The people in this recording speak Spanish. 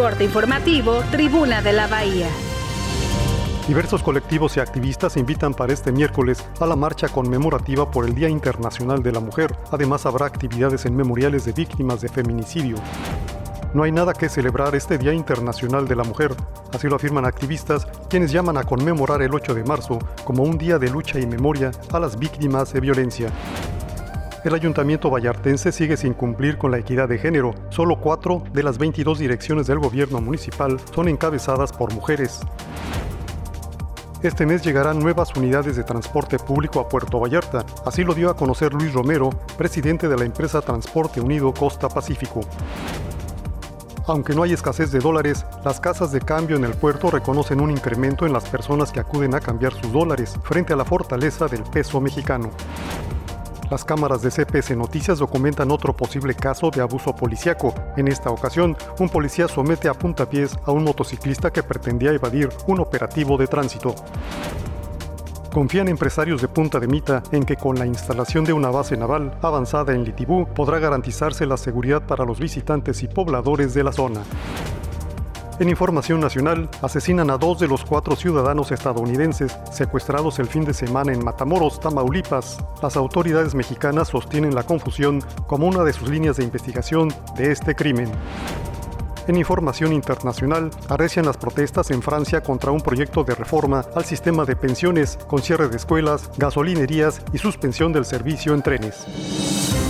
Corte informativo, Tribuna de la Bahía. Diversos colectivos y activistas invitan para este miércoles a la marcha conmemorativa por el Día Internacional de la Mujer. Además habrá actividades en memoriales de víctimas de feminicidio. No hay nada que celebrar este Día Internacional de la Mujer, así lo afirman activistas quienes llaman a conmemorar el 8 de marzo como un día de lucha y memoria a las víctimas de violencia el ayuntamiento vallartense sigue sin cumplir con la equidad de género. Solo cuatro de las 22 direcciones del gobierno municipal son encabezadas por mujeres. Este mes llegarán nuevas unidades de transporte público a Puerto Vallarta, así lo dio a conocer Luis Romero, presidente de la empresa Transporte Unido Costa Pacífico. Aunque no hay escasez de dólares, las casas de cambio en el puerto reconocen un incremento en las personas que acuden a cambiar sus dólares frente a la fortaleza del peso mexicano. Las cámaras de CPS Noticias documentan otro posible caso de abuso policiaco. En esta ocasión, un policía somete a puntapiés a un motociclista que pretendía evadir un operativo de tránsito. Confían empresarios de Punta de Mita en que con la instalación de una base naval avanzada en Litibú podrá garantizarse la seguridad para los visitantes y pobladores de la zona. En información nacional, asesinan a dos de los cuatro ciudadanos estadounidenses secuestrados el fin de semana en Matamoros, Tamaulipas. Las autoridades mexicanas sostienen la confusión como una de sus líneas de investigación de este crimen. En información internacional, arrecian las protestas en Francia contra un proyecto de reforma al sistema de pensiones, con cierre de escuelas, gasolinerías y suspensión del servicio en trenes.